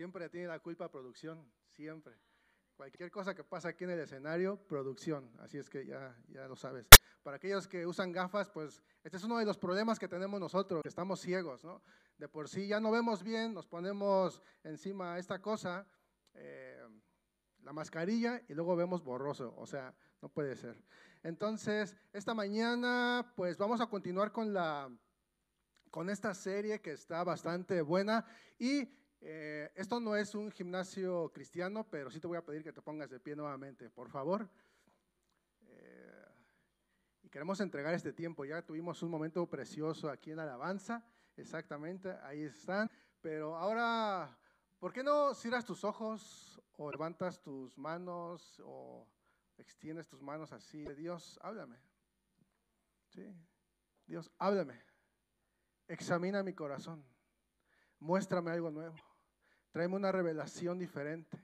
Siempre tiene la culpa producción, siempre. Cualquier cosa que pasa aquí en el escenario, producción. Así es que ya, ya lo sabes. Para aquellos que usan gafas, pues este es uno de los problemas que tenemos nosotros, que estamos ciegos, ¿no? De por sí ya no vemos bien, nos ponemos encima esta cosa, eh, la mascarilla, y luego vemos borroso. O sea, no puede ser. Entonces, esta mañana, pues vamos a continuar con la con esta serie que está bastante buena y eh, esto no es un gimnasio cristiano, pero sí te voy a pedir que te pongas de pie nuevamente, por favor. Eh, y queremos entregar este tiempo. Ya tuvimos un momento precioso aquí en Alabanza, exactamente, ahí están. Pero ahora, ¿por qué no cierras tus ojos o levantas tus manos o extiendes tus manos así? Dios, háblame. Sí, Dios, háblame. Examina mi corazón. Muéstrame algo nuevo. Tráeme una revelación diferente.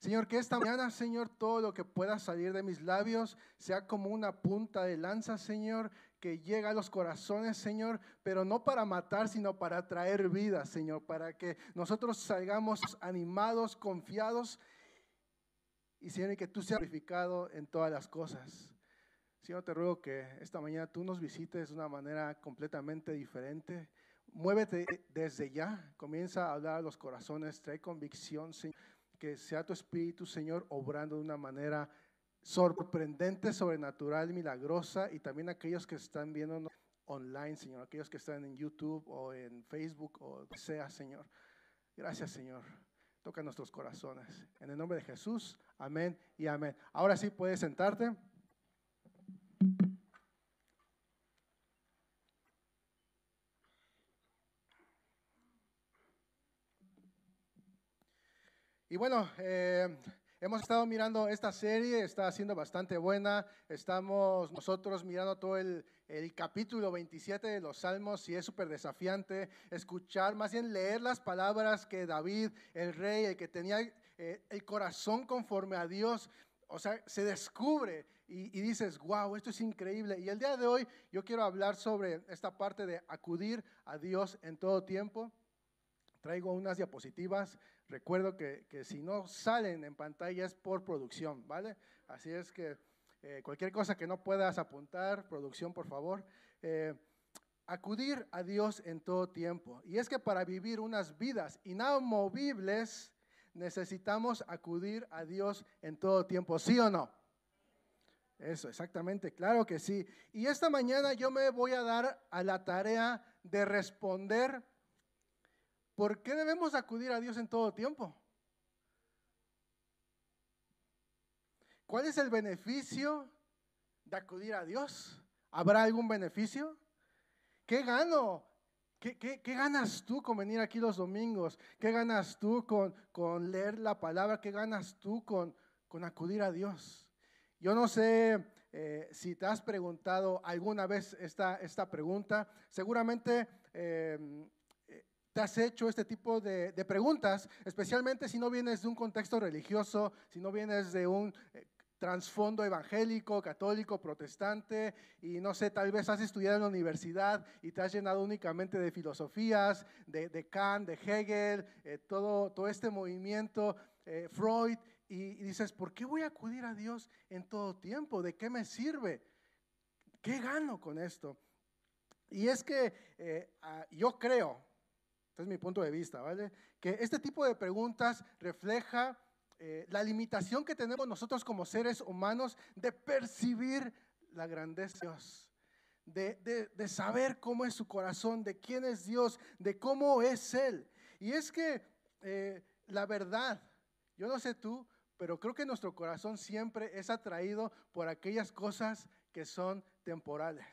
Señor, que esta mañana, Señor, todo lo que pueda salir de mis labios sea como una punta de lanza, Señor, que llega a los corazones, Señor, pero no para matar, sino para traer vida, Señor, para que nosotros salgamos animados, confiados y, Señor, que tú seas glorificado en todas las cosas. Señor, te ruego que esta mañana tú nos visites de una manera completamente diferente Muévete desde ya, comienza a hablar a los corazones, trae convicción, Señor, que sea tu Espíritu, Señor, obrando de una manera sorprendente, sobrenatural, milagrosa, y también aquellos que están viendo online, Señor, aquellos que están en YouTube o en Facebook o sea, Señor. Gracias, Señor. Toca nuestros corazones. En el nombre de Jesús, amén y amén. Ahora sí puedes sentarte. Y bueno, eh, hemos estado mirando esta serie, está siendo bastante buena. Estamos nosotros mirando todo el, capítulo 27 de los Salmos y es súper desafiante escuchar, más bien leer las palabras que David, el rey, el que tenía eh, el corazón conforme a Dios, o sea, se descubre y, y, dices, wow, esto es increíble. Y el día de hoy yo quiero hablar sobre esta parte de acudir a Dios en todo tiempo. Traigo unas diapositivas Recuerdo que, si no salen en pantalla es por producción, ¿vale? Así es que eh, cualquier cosa que no puedas apuntar, producción, por favor. Eh, acudir a Dios en todo tiempo. Y es que para vivir unas vidas inamovibles necesitamos acudir a Dios en todo tiempo, ¿sí o no? Eso, exactamente, claro que sí. Y esta mañana yo me voy a dar a la tarea de responder ¿Por qué debemos acudir a Dios en todo tiempo? ¿Cuál es el beneficio de acudir a Dios? ¿Habrá algún beneficio? ¿Qué gano? ¿Qué, ganas tú con venir aquí los domingos? ¿Qué ganas tú con, con leer la palabra? ¿Qué ganas tú con, con acudir a Dios? Yo no sé eh, si te has preguntado alguna vez esta, esta pregunta. Seguramente eh, te has hecho este tipo de, preguntas, especialmente si no vienes de un contexto religioso, si no vienes de un eh, trasfondo evangélico, católico, protestante, y no sé, tal vez has estudiado en la universidad y te has llenado únicamente de filosofías, de, Kant, de Hegel, eh, todo, todo este movimiento, eh, Freud, y, dices, ¿por qué voy a acudir a Dios en todo tiempo? ¿De qué me sirve? ¿Qué gano con esto? Y es que ah, yo creo, es mi punto de vista, ¿vale? Que este tipo de preguntas refleja eh, la limitación que tenemos nosotros como seres humanos de percibir la grandeza de Dios. De, saber cómo es su corazón, de quién es Dios, de cómo es Él. Y es que eh, la verdad, yo no sé tú, pero creo que nuestro corazón siempre es atraído por aquellas cosas que son temporales,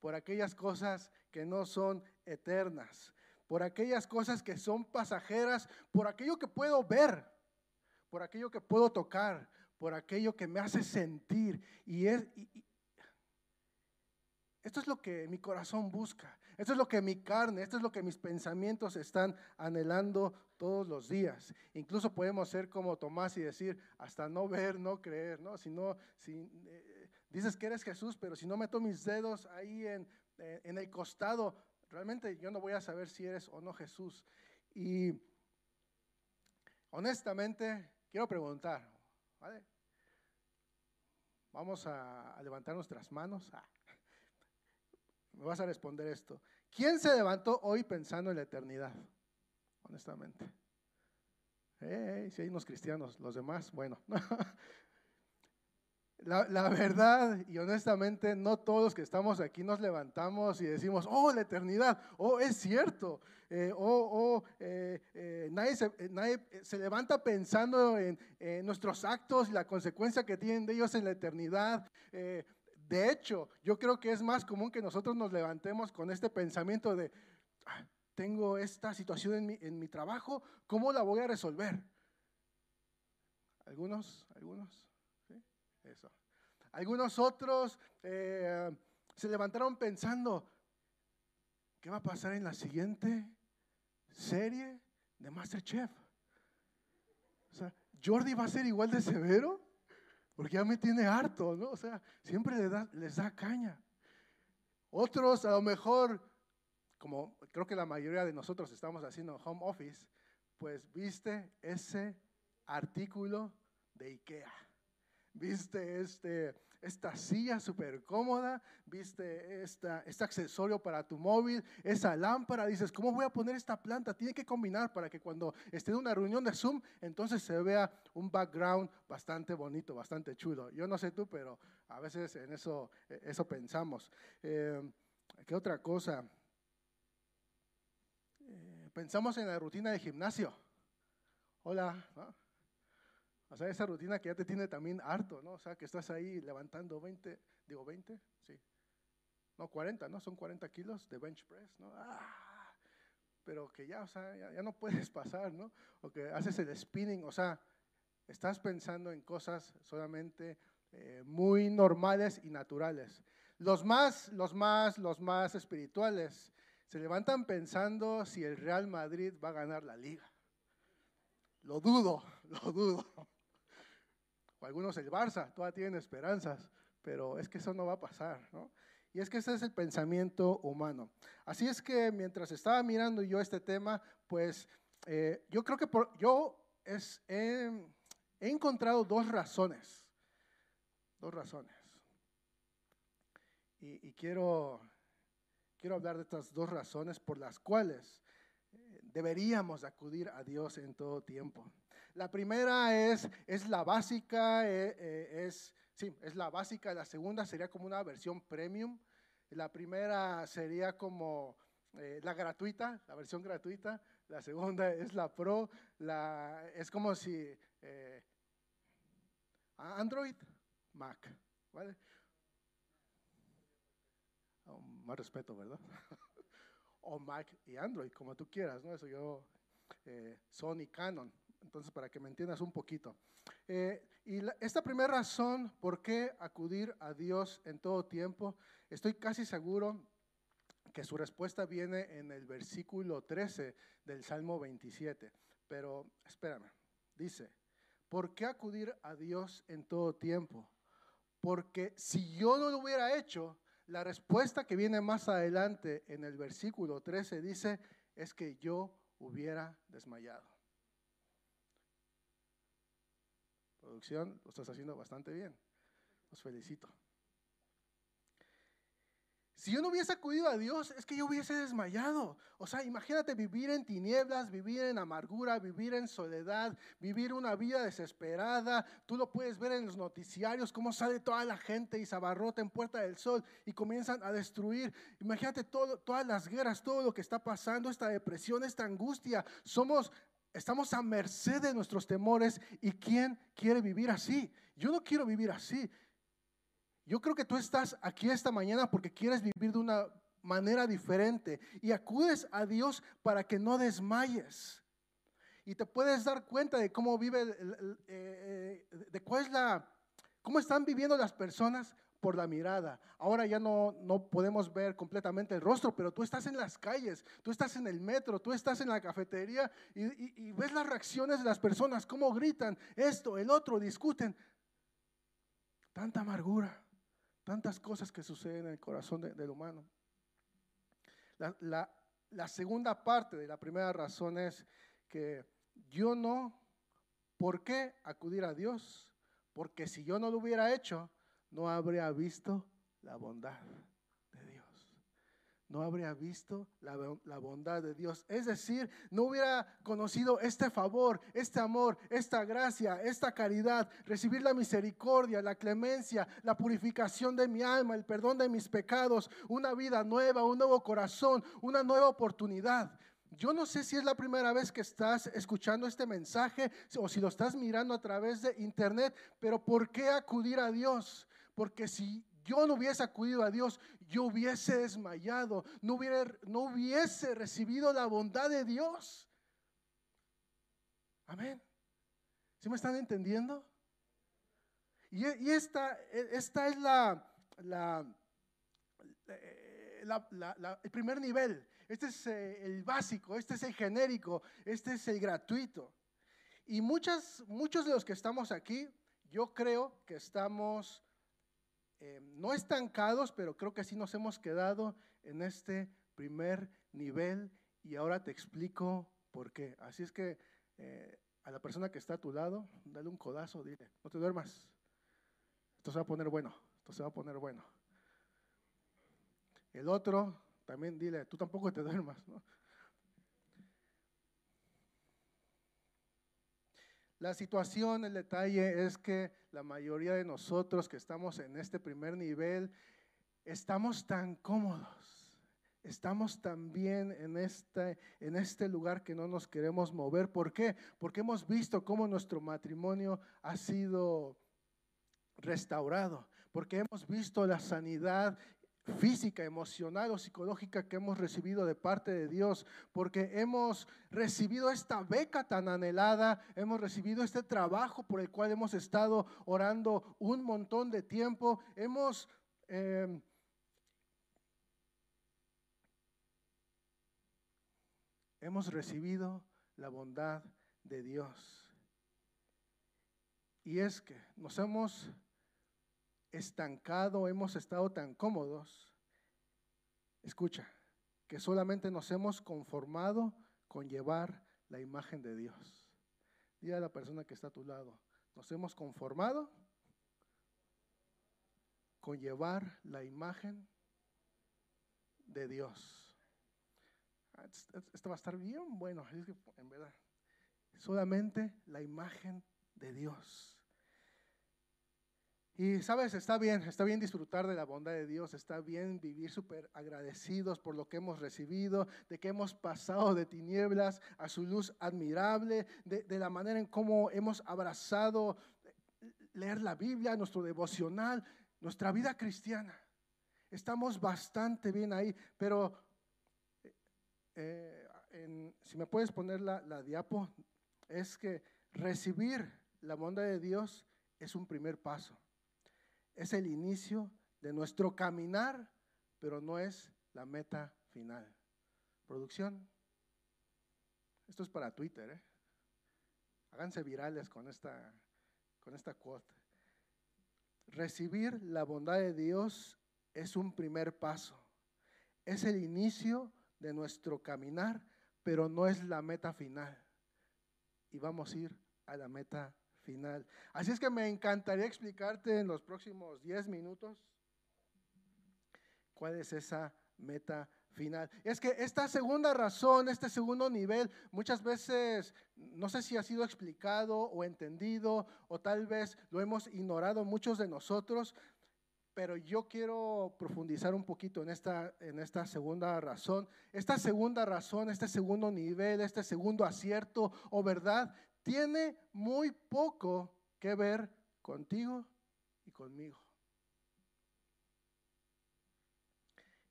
por aquellas cosas que no son eternas, por aquellas cosas que son pasajeras, por aquello que puedo ver, por aquello que puedo tocar, por aquello que me hace sentir. Y, es, esto es lo que mi corazón busca, esto es lo que mi carne, esto es lo que mis pensamientos están anhelando todos los días. Incluso podemos ser como Tomás y decir, hasta no ver, no creer, ¿no? Si no, si eh, dices que eres Jesús, pero si no meto mis dedos ahí en, en el costado, realmente yo no voy a saber si eres o no Jesús. Y honestamente, quiero preguntar, ¿vale? Vamos a, levantar nuestras manos. Ah, me vas a responder esto. ¿Quién se levantó hoy pensando en la eternidad? Honestamente. si hay unos cristianos, los demás, bueno. La, verdad y honestamente, no todos que estamos aquí nos levantamos y decimos, oh, la eternidad, oh, es cierto, eh, oh, oh eh, eh, nadie, se, nadie, se, levanta pensando en, nuestros actos y la consecuencia que tienen de ellos en la eternidad. de hecho, yo creo que es más común que nosotros nos levantemos con este pensamiento de, ah, tengo esta situación en mi, en mi trabajo, ¿cómo la voy a resolver? Algunos, algunos. Algunos otros eh, se levantaron pensando, ¿qué va a pasar en la siguiente serie de Masterchef? O sea, Jordi va a ser igual de severo, porque ya me tiene harto, ¿no? O sea, siempre les da caña. Otros a lo mejor, como creo que la mayoría de nosotros estamos haciendo home office, pues viste ese artículo de IKEA viste este, esta silla súper cómoda, viste esta, este accesorio para tu móvil, esa lámpara, dices, ¿cómo voy a poner esta planta? Tiene que combinar para que cuando esté en una reunión de Zoom, entonces se vea un background bastante bonito, bastante chulo. Yo no sé tú, pero a veces en eso, eso pensamos. Eh, ¿Qué otra cosa? Eh, pensamos en la rutina de gimnasio. Hola. O sea, esa rutina que ya te tiene también harto, ¿no? O sea, que estás ahí levantando 20, digo 20, sí. No, 40, ¿no? Son 40 kilos de bench press, ¿no? ¡Ah! Pero que ya, o sea, ya, no puedes pasar, ¿no? O que haces el spinning, o sea, estás pensando en cosas solamente eh, muy normales y naturales. Los más, los más, los más espirituales se levantan pensando si el Real Madrid va a ganar la liga. Lo dudo, lo dudo algunos el Barça, todavía tienen esperanzas, pero es que eso no va a pasar, ¿no? Y es que ese es el pensamiento humano. Así es que mientras estaba mirando yo este tema, pues eh, yo creo que yo he encontrado dos razones, dos razones. Y, quiero, quiero hablar de estas dos razones por las cuales eh, deberíamos acudir a Dios en todo tiempo. La primera es, es la básica, eh, eh, es, sí, es la básica. La segunda sería como una versión premium. La primera sería como eh, la gratuita, la versión gratuita. La segunda es la pro. La, es como si Android, Mac, ¿vale? Oh, más respeto, ¿verdad? o Mac y Android, como tú quieras, ¿no? Eso yo, Sony, Canon, entonces, para que me entiendas un poquito. Eh, y esta primera razón por qué acudir a Dios en todo tiempo, estoy casi seguro que su respuesta viene en el versículo 13 del Salmo 27. Pero espérame, dice, ¿por qué acudir a Dios en todo tiempo? Porque si yo no lo hubiera hecho, la respuesta que viene más adelante en el versículo 13 dice, es que yo hubiera desmayado. Producción, lo estás haciendo bastante bien. Los felicito. Si yo no hubiese acudido a Dios, es que yo hubiese desmayado. O sea, imagínate vivir en tinieblas, vivir en amargura, vivir en soledad, vivir una vida desesperada. Tú lo puedes ver en los noticiarios, cómo sale toda la gente y se abarrota en Puerta del Sol y comienzan a destruir. Imagínate todas las guerras, todo lo que está pasando, esta depresión, esta angustia. Somos Estamos a merced de nuestros temores y ¿quién quiere vivir así? Yo no quiero vivir así. Yo creo que tú estás aquí esta mañana porque quieres vivir de una manera diferente y acudes a Dios para que no desmayes. Y te puedes dar cuenta de cómo vive, eh, eh, de cuál es la, cómo están viviendo las personas por la mirada. Ahora ya no, no podemos ver completamente el rostro, pero tú estás en las calles, tú estás en el metro, tú estás en la cafetería y, ves las reacciones de las personas, cómo gritan esto, el otro, discuten. Tanta amargura, tantas cosas que suceden en el corazón del humano. La, la segunda parte de la primera razón es que yo no ¿Por qué acudir a Dios? Porque si yo no lo hubiera hecho, no habría visto la bondad de Dios. No habría visto la, la, bondad de Dios. Es decir, no hubiera conocido este favor, este amor, esta gracia, esta caridad, recibir la misericordia, la clemencia, la purificación de mi alma, el perdón de mis pecados, una vida nueva, un nuevo corazón, una nueva oportunidad. Yo no sé si es la primera vez que estás escuchando este mensaje o si lo estás mirando a través de internet, pero ¿por qué acudir a Dios? Porque si yo no hubiese acudido a Dios, yo hubiese desmayado, no, hubiese recibido la bondad de Dios. Amén. ¿Sí me están entendiendo? Y, esta, esta es la, la, eh, el primer nivel este es eh, el básico, este es el genérico, este es el gratuito. Y muchas, muchos de los que estamos aquí, yo creo que estamos eh, no estancados, pero creo que sí nos hemos quedado en este primer nivel y ahora te explico por qué. Así es que eh, a la persona que está a tu lado, dale un codazo, dile, no te duermas. Esto se va a poner bueno, esto se va a poner bueno. El otro, también dile, tú tampoco te duermas, ¿no? La situación, el detalle es que la mayoría de nosotros que estamos en este primer nivel, estamos tan cómodos, estamos tan bien en este, en este lugar que no nos queremos mover. ¿Por qué? Porque hemos visto cómo nuestro matrimonio ha sido restaurado, porque hemos visto la sanidad física, emocional o psicológica que hemos recibido de parte de Dios, porque hemos recibido esta beca tan anhelada, hemos recibido este trabajo por el cual hemos estado orando un montón de tiempo, hemos... Em, hemos recibido la bondad de Dios. Y es que nos hemos estancado, hemos estado tan cómodos, escucha, que solamente nos hemos conformado con llevar la imagen de Dios. Dile a la persona que está a tu lado, nos hemos conformado con llevar la imagen de Dios. Ah, esto va a estar bien bueno, en verdad. Solamente la imagen de Dios. Y sabes, está bien, está bien disfrutar de la bondad de Dios, está bien vivir súper agradecidos por lo que hemos recibido, de que hemos pasado de tinieblas a su luz admirable, de, la manera en cómo hemos abrazado leer la Biblia, nuestro devocional, nuestra vida cristiana. Estamos bastante bien ahí, pero eh, si me puedes poner la, la diapo, es que recibir la bondad de Dios es un primer paso es el inicio de nuestro caminar, pero no es la meta final. Producción. Esto es para Twitter, ¿eh? Háganse virales con esta, con esta quote. Recibir la bondad de Dios es un primer paso. Es el inicio de nuestro caminar, pero no es la meta final. Y vamos a ir a la meta final. Así es que me encantaría explicarte en los próximos 10 minutos cuál es esa meta final. Es que esta segunda razón, este segundo nivel, muchas veces no sé si ha sido explicado o entendido o tal vez lo hemos ignorado muchos de nosotros, pero yo quiero profundizar un poquito en esta, en esta segunda razón. Esta segunda razón, este segundo nivel, este segundo acierto o verdad, tiene muy poco que ver contigo y conmigo.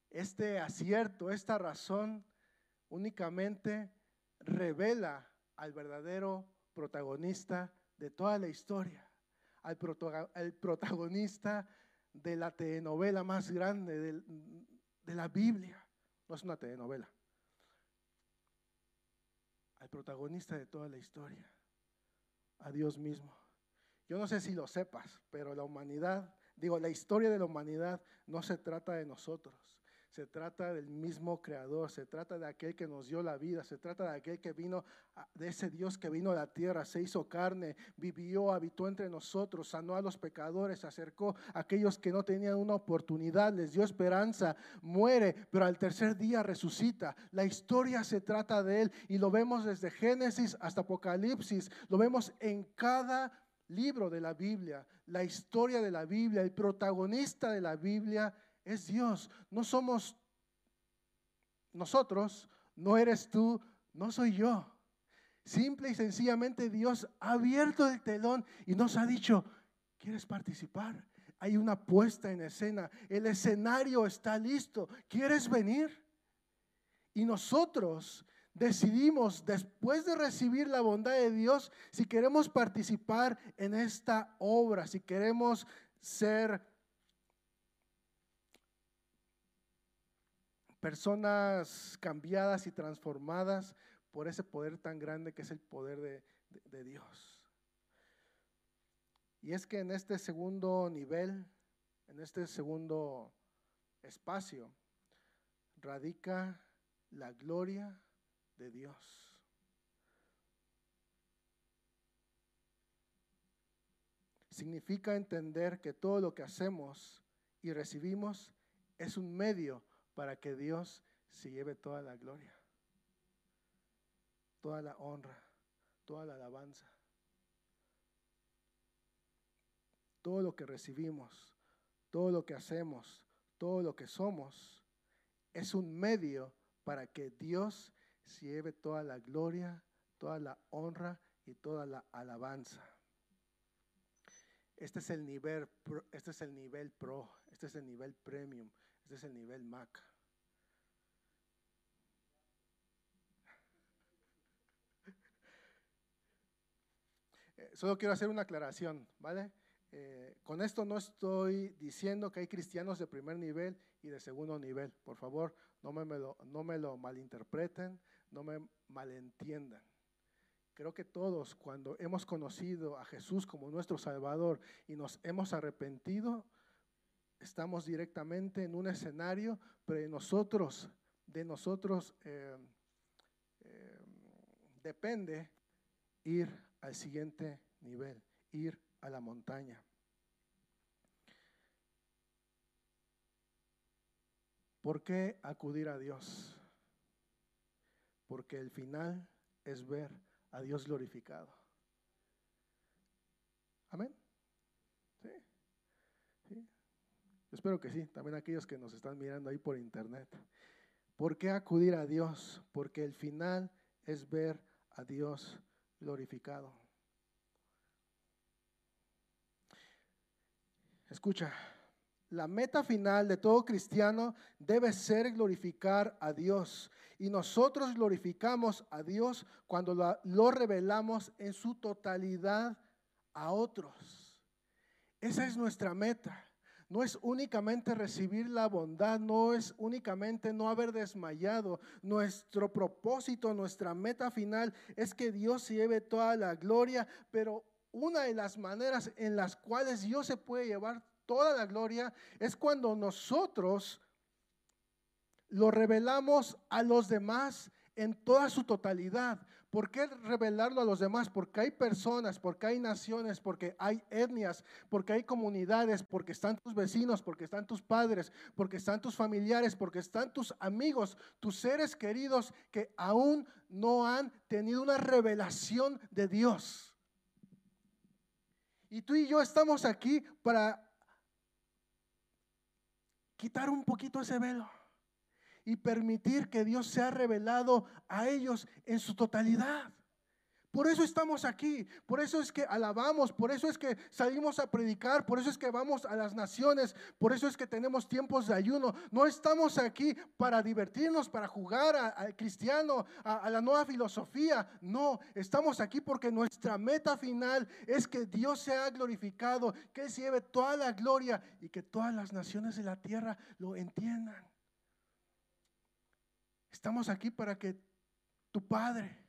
Este acierto, esta razón únicamente revela al verdadero protagonista de toda la historia, al, protagonista de la telenovela más grande de, de la Biblia. No es una telenovela. Al protagonista de toda la historia a Dios mismo. Yo no sé si lo sepas, pero la humanidad, digo, la historia de la humanidad no se trata de nosotros, se trata del mismo creador, se trata de aquel que nos dio la vida, se trata de aquel que vino, de ese Dios que vino a la tierra, se hizo carne, vivió, habitó entre nosotros, sanó a los pecadores, acercó a aquellos que no tenían una oportunidad, les dio esperanza, muere, pero al tercer día resucita. La historia se trata de él y lo vemos desde Génesis hasta Apocalipsis, lo vemos en cada libro de la Biblia, la historia de la Biblia, el protagonista de la Biblia es Dios. No somos nosotros, no eres tú, no soy yo. Simple y sencillamente Dios ha abierto el telón y nos ha dicho, ¿quieres participar? Hay una puesta en escena, el escenario está listo, ¿quieres venir? Y nosotros decidimos, después de recibir la bondad de Dios, si queremos participar en esta obra, si queremos ser personas cambiadas y transformadas por ese poder tan grande que es el poder de, Dios. Y es que en este segundo nivel, en este segundo espacio, radica la gloria de Dios. Significa entender que todo lo que hacemos y recibimos es un medio para que Dios se lleve toda la gloria, toda la honra, toda la alabanza. Todo lo que recibimos, todo lo que hacemos, todo lo que somos, es un medio para que Dios se lleve toda la gloria, toda la honra y toda la alabanza. Este es el nivel, este es el nivel pro, este es el nivel premium, este es el nivel Mac. Eh, solo quiero hacer una aclaración, ¿vale? Eh, con esto no estoy diciendo que hay cristianos de primer nivel y de segundo nivel. Por favor, no me, lo, no me lo malinterpreten, no me malentiendan. Creo que todos cuando hemos conocido a Jesús como nuestro Salvador y nos hemos arrepentido, estamos directamente en un escenario, pero de nosotros, de nosotros eh, eh, depende ir al siguiente nivel, ir a la montaña. ¿Por qué acudir a Dios? Porque el final es ver a Dios glorificado. Amén. ¿Sí? ¿Sí? Espero que sí, también aquellos que nos están mirando ahí por internet. ¿Por qué acudir a Dios? Porque el final es ver a Dios glorificado. Escucha, la meta final de todo cristiano debe ser glorificar a Dios. Y nosotros glorificamos a Dios cuando lo, revelamos en su totalidad a otros. Esa es nuestra meta. No es únicamente recibir la bondad, no es únicamente no haber desmayado. Nuestro propósito, nuestra meta final es que Dios lleve toda la gloria, pero una de las maneras en las cuales Dios se puede llevar toda la gloria es cuando nosotros lo revelamos a los demás en toda su totalidad. ¿Por qué revelarlo a los demás? Porque hay personas, porque hay naciones, porque hay etnias, porque hay comunidades, porque están tus vecinos, porque están tus padres, porque están tus familiares, porque están tus amigos, tus seres queridos que aún no han tenido una revelación de Dios. Y tú y yo estamos aquí para quitar un poquito ese velo y permitir que Dios sea revelado a ellos en su totalidad. Por eso estamos aquí, por eso es que alabamos, por eso es que salimos a predicar, por eso es que vamos a las naciones, por eso es que tenemos tiempos de ayuno. No estamos aquí para divertirnos, para jugar al cristiano, a, la nueva filosofía. No, estamos aquí porque nuestra meta final es que Dios sea glorificado, que Él lleve toda la gloria y que todas las naciones de la tierra lo entiendan. Estamos aquí para que tu Padre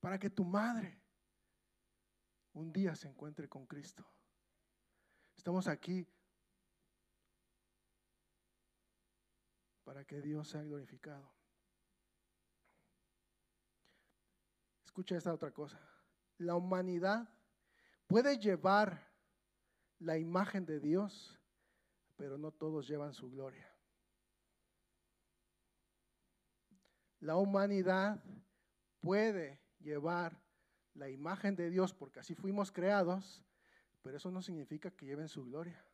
para que tu madre un día se encuentre con Cristo. Estamos aquí para que Dios sea glorificado. Escucha esta otra cosa. La humanidad puede llevar la imagen de Dios, pero no todos llevan su gloria. La humanidad puede llevar la imagen de Dios porque así fuimos creados, pero eso no significa que lleven su gloria.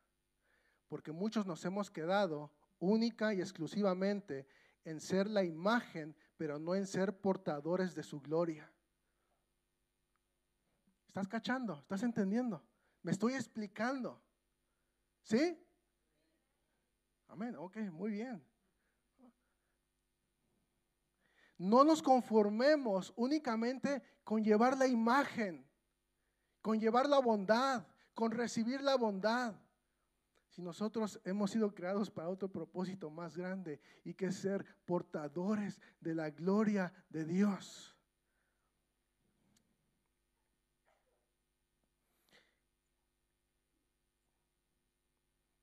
Porque muchos nos hemos quedado única y exclusivamente en ser la imagen, pero no en ser portadores de su gloria. ¿Estás cachando? ¿Estás entendiendo? Me estoy explicando. ¿Sí? Amén. Ok, muy bien. No nos conformemos únicamente con llevar la imagen, con llevar la bondad, con recibir la bondad. Si nosotros hemos sido creados para otro propósito más grande y que es ser portadores de la gloria de Dios.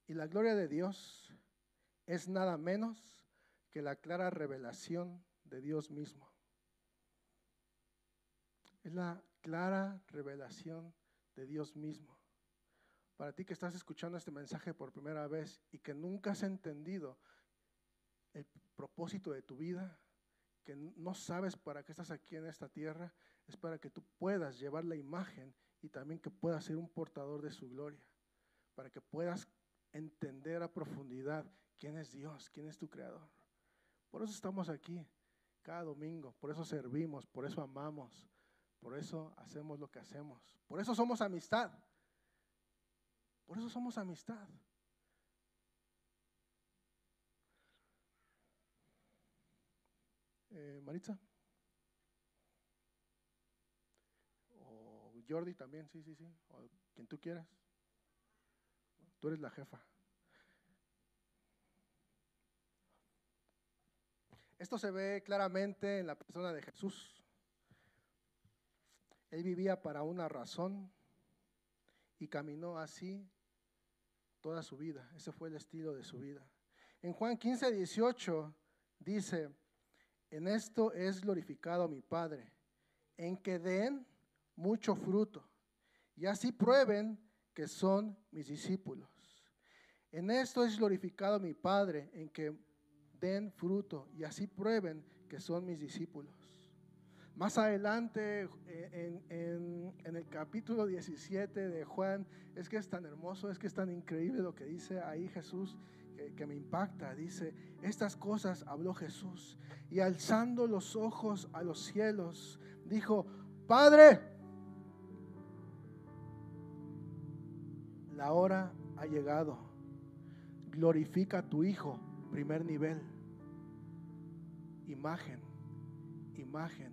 Y la gloria de Dios es nada menos que la clara revelación de Dios mismo. Es la clara revelación de Dios mismo. Para ti que estás escuchando este mensaje por primera vez y que nunca has entendido el propósito de tu vida, que no sabes para qué estás aquí en esta tierra, es para que tú puedas llevar la imagen y también que puedas ser un portador de su gloria, para que puedas entender a profundidad quién es Dios, quién es tu creador. Por eso estamos aquí cada domingo, por eso servimos, por eso amamos, por eso hacemos lo que hacemos, por eso somos amistad, por eso somos amistad. Eh, Maritza. O Jordi también, sí, sí, sí. O quien tú quieras. Tú eres la jefa. Esto se ve claramente en la persona de Jesús. Él vivía para una razón y caminó así toda su vida. Ese fue el estilo de su vida. En Juan 15, 18 dice, en esto es glorificado mi Padre, en que den mucho fruto y así prueben que son mis discípulos. En esto es glorificado mi Padre, en que den fruto y así prueben que son mis discípulos. Más adelante, en, el capítulo 17 de Juan, es que es tan hermoso, es que es tan increíble lo que dice ahí Jesús, que me impacta. Dice, estas cosas habló Jesús y alzando los ojos a los cielos, dijo, Padre, la hora ha llegado, glorifica a tu Hijo, primer nivel imagen, imagen,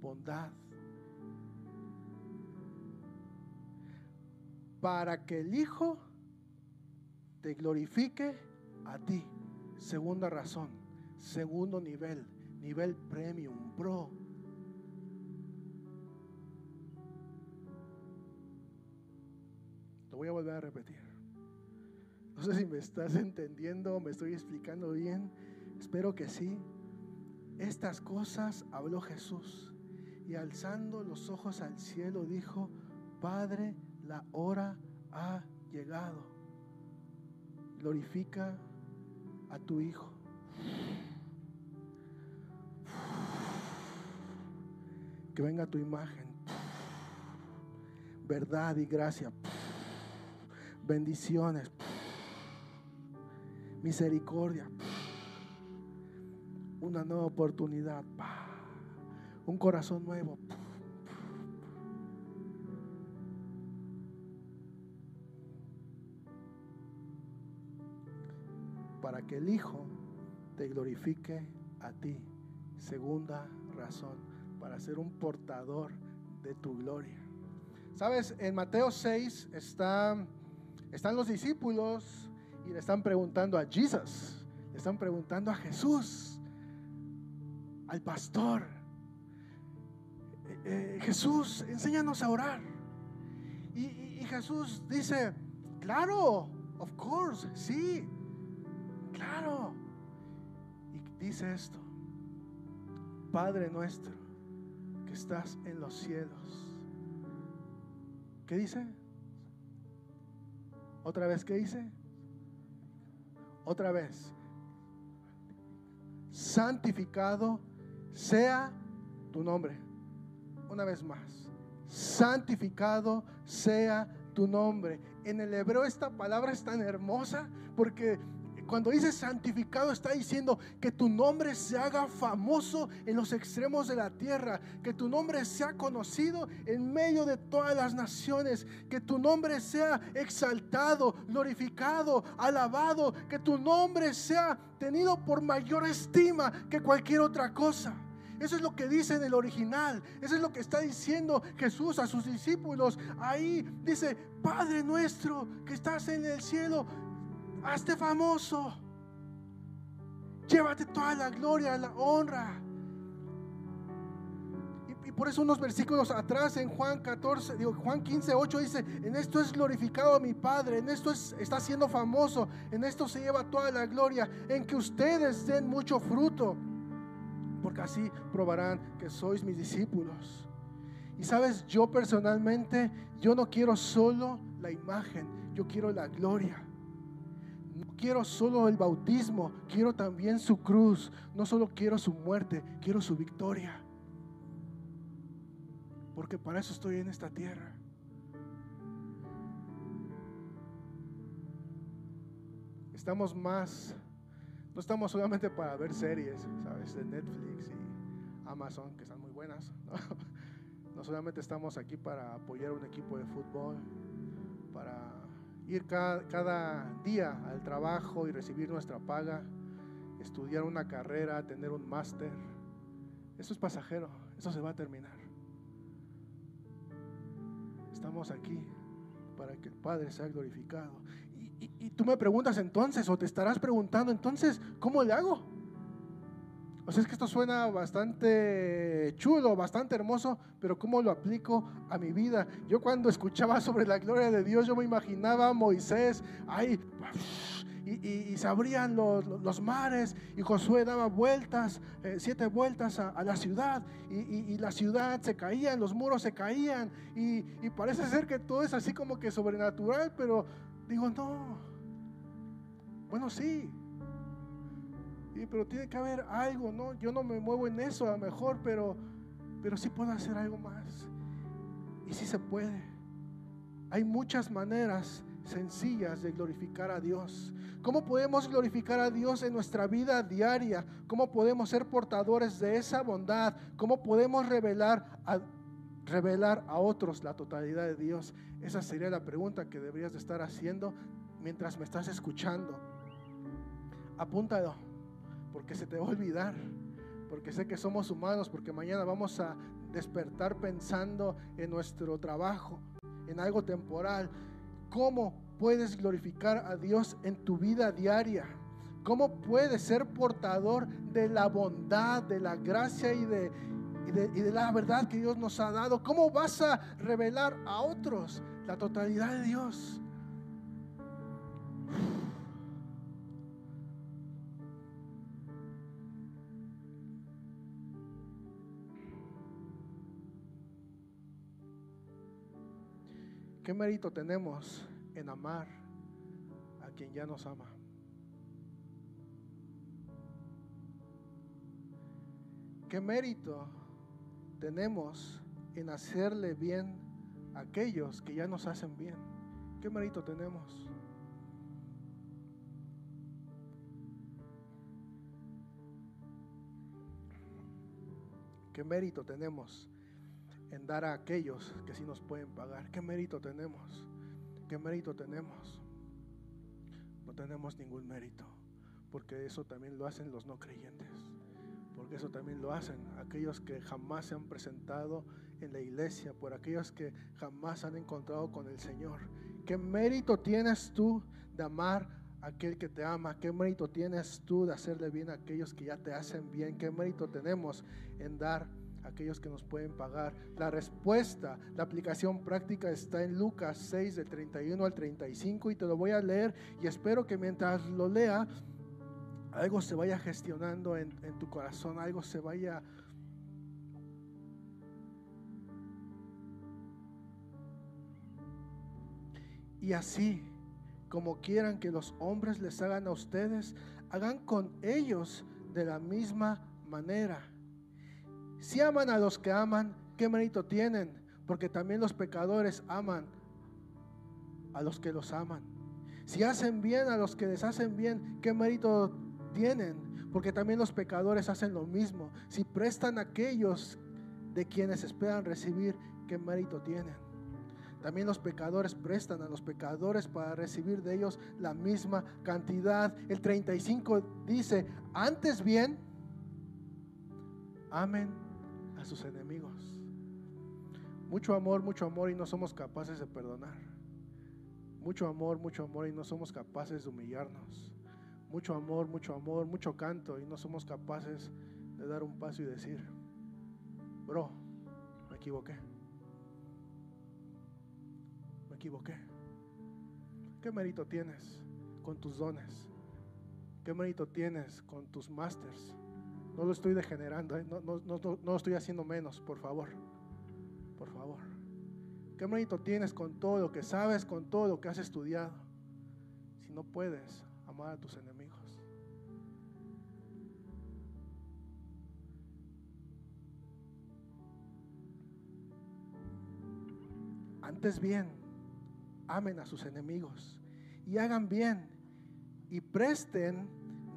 bondad. Para que el Hijo te glorifique a ti. Segunda razón, segundo nivel, nivel premium, pro. Lo voy a volver a repetir. No sé si me estás entendiendo, me estoy explicando bien. Espero que sí. Estas cosas habló Jesús y alzando los ojos al cielo dijo, Padre, la hora ha llegado. Glorifica a tu Hijo. Que venga tu imagen. Verdad y gracia. Bendiciones. Misericordia una nueva oportunidad, un corazón nuevo. Para que el Hijo te glorifique a ti. Segunda razón, para ser un portador de tu gloria. Sabes, en Mateo 6 están los discípulos y le están preguntando a Jesús, le están preguntando a Jesús al pastor. Eh, eh, Jesús, enséñanos a orar. Y, Jesús dice, claro, of course, sí, claro. dice esto, Padre nuestro que estás en los cielos. ¿Qué dice? Otra vez, ¿qué dice? Otra vez. Santificado sea tu nombre. Una vez más. Santificado sea tu nombre. En el hebreo esta palabra es tan hermosa porque cuando dice santificado está diciendo que tu nombre se haga famoso en los extremos de la tierra, que tu nombre sea conocido en medio de todas las naciones, que tu nombre sea exaltado, glorificado, alabado, que tu nombre sea tenido por mayor estima que cualquier otra cosa. Eso es lo que dice en el original. Eso es lo que está diciendo Jesús a sus discípulos. Ahí dice, Padre nuestro que estás en el cielo, hazte famoso. Llévate toda la gloria, la honra. Y, por eso unos versículos atrás en Juan 14, digo, Juan 15, 8 dice, en esto es glorificado mi Padre, en esto está siendo famoso, en esto se lleva toda la gloria, en que ustedes den mucho fruto, porque así probarán que sois mis discípulos. Y sabes, yo personalmente, yo no quiero solo la imagen, yo quiero la gloria quiero solo el bautismo, quiero también su cruz. No solo quiero su muerte, quiero su victoria. Porque para eso estoy en esta tierra. Estamos más, no estamos solamente para ver series, ¿sabes? De Netflix y Amazon, que están muy buenas. No, no solamente estamos aquí para apoyar un equipo de fútbol, para ir cada, día al trabajo y recibir nuestra paga, estudiar una carrera, tener un máster. Eso es pasajero, eso se va a terminar. Estamos aquí para que el Padre sea glorificado. Y, y tú me preguntas entonces, o te estarás preguntando entonces, ¿cómo le hago? O sea, es que esto suena bastante chulo, bastante hermoso, pero ¿cómo lo aplico a mi vida? Yo cuando escuchaba sobre la gloria de Dios, yo me imaginaba a Moisés ahí, y, se abrían los, mares, y Josué daba vueltas, eh, siete vueltas a, la ciudad, y, la ciudad se caía, los muros se caían, y parece ser que todo es así como que sobrenatural, pero digo, no. Bueno, sí, pero tiene que haber algo, ¿no? Yo no me muevo en eso a lo mejor, pero, pero sí puedo hacer algo más. Y sí se puede. Hay muchas maneras sencillas de glorificar a Dios. ¿Cómo podemos glorificar a Dios en nuestra vida diaria? ¿Cómo podemos ser portadores de esa bondad? ¿Cómo podemos revelar a, revelar a otros la totalidad de Dios? Esa sería la pregunta que deberías de estar haciendo mientras me estás escuchando. Apúntalo porque se te va a olvidar, porque sé que somos humanos, porque mañana vamos a despertar pensando en nuestro trabajo, en algo temporal. ¿Cómo puedes glorificar a Dios en tu vida diaria? ¿Cómo puedes ser portador de la bondad, de la gracia y de, y de, la verdad que Dios nos ha dado? ¿Cómo vas a revelar a otros la totalidad de Dios? ¿Qué mérito tenemos en amar a quien ya nos ama? ¿Qué mérito tenemos en hacerle bien a aquellos que ya nos hacen bien? ¿Qué mérito tenemos? ¿Qué mérito tenemos en dar a aquellos que sí nos pueden pagar. ¿Qué mérito tenemos? ¿Qué mérito tenemos? No tenemos ningún mérito, porque eso también lo hacen los no creyentes, porque eso también lo hacen aquellos que jamás se han presentado en la iglesia, por aquellos que jamás han encontrado con el Señor. ¿Qué mérito tienes tú de amar a aquel que te ama? ¿Qué mérito tienes tú de hacerle bien a aquellos que ya te hacen bien? ¿Qué mérito tenemos en dar aquellos que nos pueden pagar. La respuesta, la aplicación práctica está en Lucas 6 del 31 al 35 y te lo voy a leer y espero que mientras lo lea algo se vaya gestionando en, tu corazón, algo se vaya Y así, como quieran que los hombres les hagan a ustedes, hagan con ellos de la misma manera. Si aman a los que aman, ¿qué mérito tienen? Porque también los pecadores aman a los que los aman. Si hacen bien a los que les hacen bien, ¿qué mérito tienen? Porque también los pecadores hacen lo mismo. Si prestan a aquellos de quienes esperan recibir, ¿qué mérito tienen? También los pecadores prestan a los pecadores para recibir de ellos la misma cantidad. El 35 dice, antes bien, amen a sus enemigos. Mucho amor, mucho amor y no somos capaces de perdonar. Mucho amor, mucho amor y no somos capaces de humillarnos. Mucho amor, mucho amor, mucho canto y no somos capaces de dar un paso y decir, bro, me equivoqué. Me equivoqué. ¿Qué mérito tienes con tus dones? ¿Qué mérito tienes con tus masters? No lo estoy degenerando, ¿eh? no, no, no, no lo estoy haciendo menos, por favor. Por favor. ¿Qué mérito tienes con todo lo que sabes, con todo lo que has estudiado? Si no puedes amar a tus enemigos. Antes bien, amen a sus enemigos y hagan bien y presten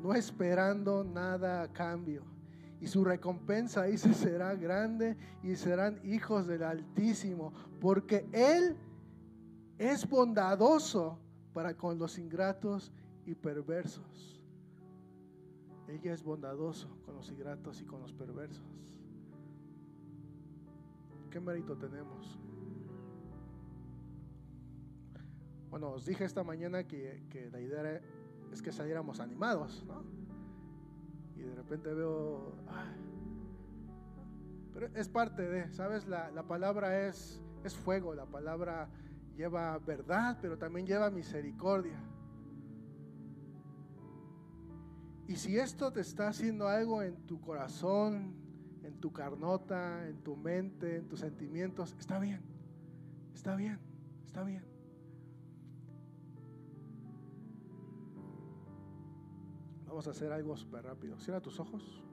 no esperando nada a cambio. Y su recompensa dice será grande y serán hijos del Altísimo, porque Él es bondadoso para con los ingratos y perversos. Ella es bondadoso con los ingratos y con los perversos. ¿Qué mérito tenemos? Bueno, os dije esta mañana que, la idea es que saliéramos animados, ¿no? Y de repente veo, pero es parte de, ¿sabes? La, palabra es, es fuego, la palabra lleva verdad, pero también lleva misericordia. Y si esto te está haciendo algo en tu corazón, en tu carnota, en tu mente, en tus sentimientos, está bien, está bien, está bien. Vamos a hacer algo súper rápido. Cierra tus ojos.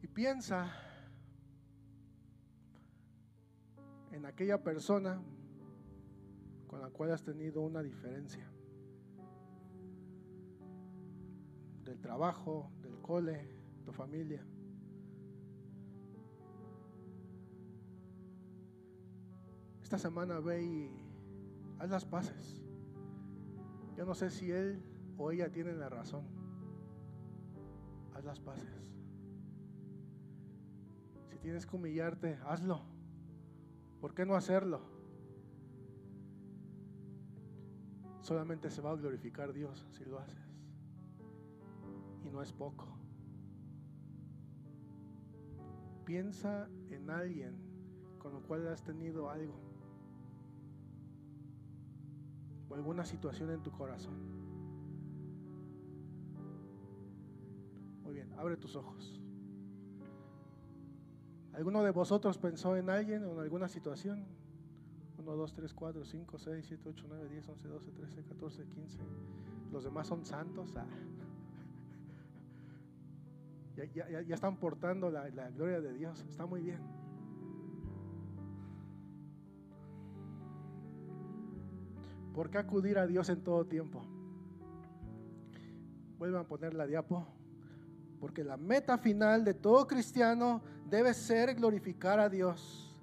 Y piensa en aquella persona con la cual has tenido una diferencia. Del trabajo, del cole, tu familia. Esta semana ve y haz las paces. Yo no sé si él o ella tienen la razón. Haz las paces. Si tienes que humillarte, hazlo. ¿Por qué no hacerlo? Solamente se va a glorificar Dios si lo haces. Y no es poco. Piensa en alguien con lo cual has tenido algo alguna situación en tu corazón. Muy bien, abre tus ojos. ¿Alguno de vosotros pensó en alguien o en alguna situación? 1, 2, 3, 4, 5, 6, 7, 8, 9, 10, 11, 12, 13, 14, 15. Los demás son santos. Ah. Ya, ya, ya, están portando la, la gloria de Dios. Está muy bien. ¿Por qué acudir a Dios en todo tiempo? Vuelvan a poner la diapo. Porque la meta final de todo cristiano debe ser glorificar a Dios.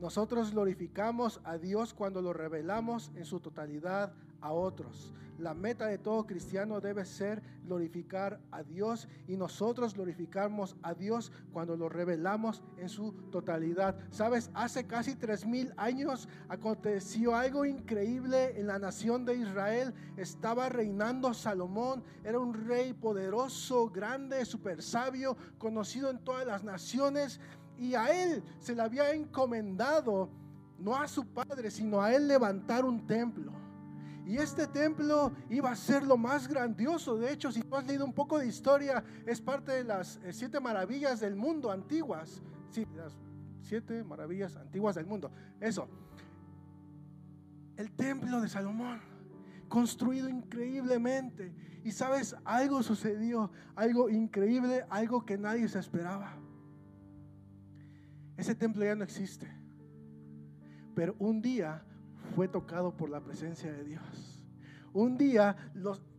Nosotros glorificamos a Dios cuando lo revelamos en su totalidad a otros. La meta de todo cristiano debe ser glorificar a Dios y nosotros glorificamos a Dios cuando lo revelamos en su totalidad. Sabes, hace casi tres mil años aconteció algo increíble en la nación de Israel. Estaba reinando Salomón, era un rey poderoso, grande, súper sabio, conocido en todas las naciones y a él se le había encomendado, no a su padre, sino a él levantar un templo. Y este templo iba a ser lo más grandioso. De hecho, si tú has leído un poco de historia, es parte de las eh, siete maravillas del mundo antiguas. Sí, las siete maravillas antiguas del mundo. Eso. El templo de Salomón, construido increíblemente. Y sabes, algo sucedió, algo increíble, algo que nadie se esperaba. Ese templo ya no existe. Pero un día fue tocado por la presencia de Dios. Un día,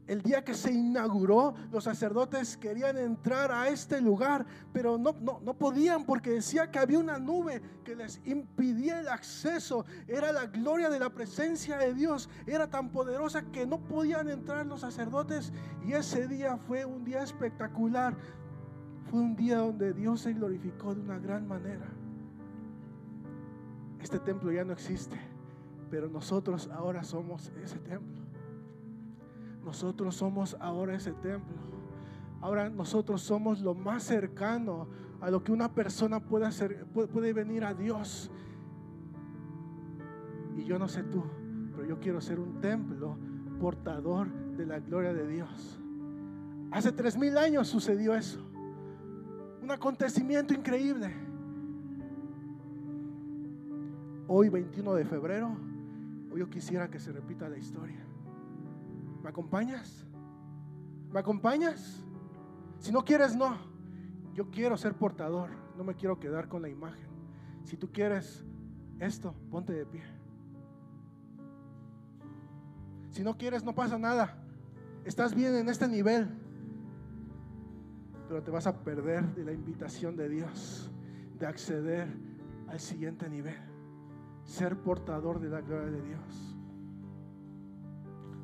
el día que se inauguró, los sacerdotes querían entrar a este lugar, pero no, no, podían porque decía que había una nube que les impidía el acceso. Era la gloria de la presencia de Dios. Era tan poderosa que no podían entrar los sacerdotes. Y ese día fue un día espectacular. Fue un día donde Dios se glorificó de una gran manera. Este templo ya no existe pero nosotros ahora somos ese templo. Nosotros somos ahora ese templo. Ahora nosotros somos lo más cercano a lo que una persona puede hacer, puede venir a Dios. Y yo no sé tú, pero yo quiero ser un templo portador de la gloria de Dios. Hace tres mil años sucedió eso. Un acontecimiento increíble. Hoy, 21 de febrero, Hoy yo quisiera que se repita la historia. ¿Me acompañas? ¿Me acompañas? Si no quieres, no. Yo quiero ser portador. No me quiero quedar con la imagen. Si tú quieres esto, ponte de pie. Si no quieres, no pasa nada. Estás bien en este nivel. Pero te vas a perder de la invitación de Dios de acceder al siguiente nivel ser portador de la gloria de Dios.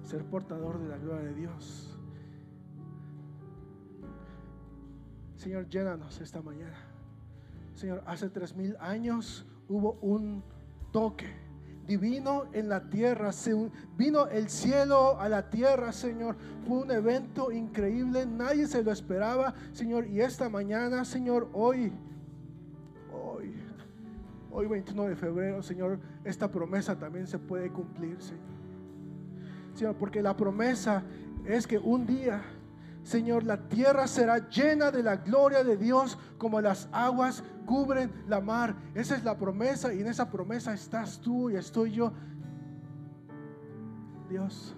Ser portador de la gloria de Dios. Señor, llénanos esta mañana. Señor, hace tres mil años hubo un toque divino en la tierra. Se vino el cielo a la tierra, Señor. Fue un evento increíble. Nadie se lo esperaba, Señor. Y esta mañana, Señor, hoy Hoy 21 de febrero, Señor, esta promesa también se puede cumplir, Señor. Señor, porque la promesa es que un día, Señor, la tierra será llena de la gloria de Dios como las aguas cubren la mar. Esa es la promesa y en esa promesa estás tú y estoy yo. Dios,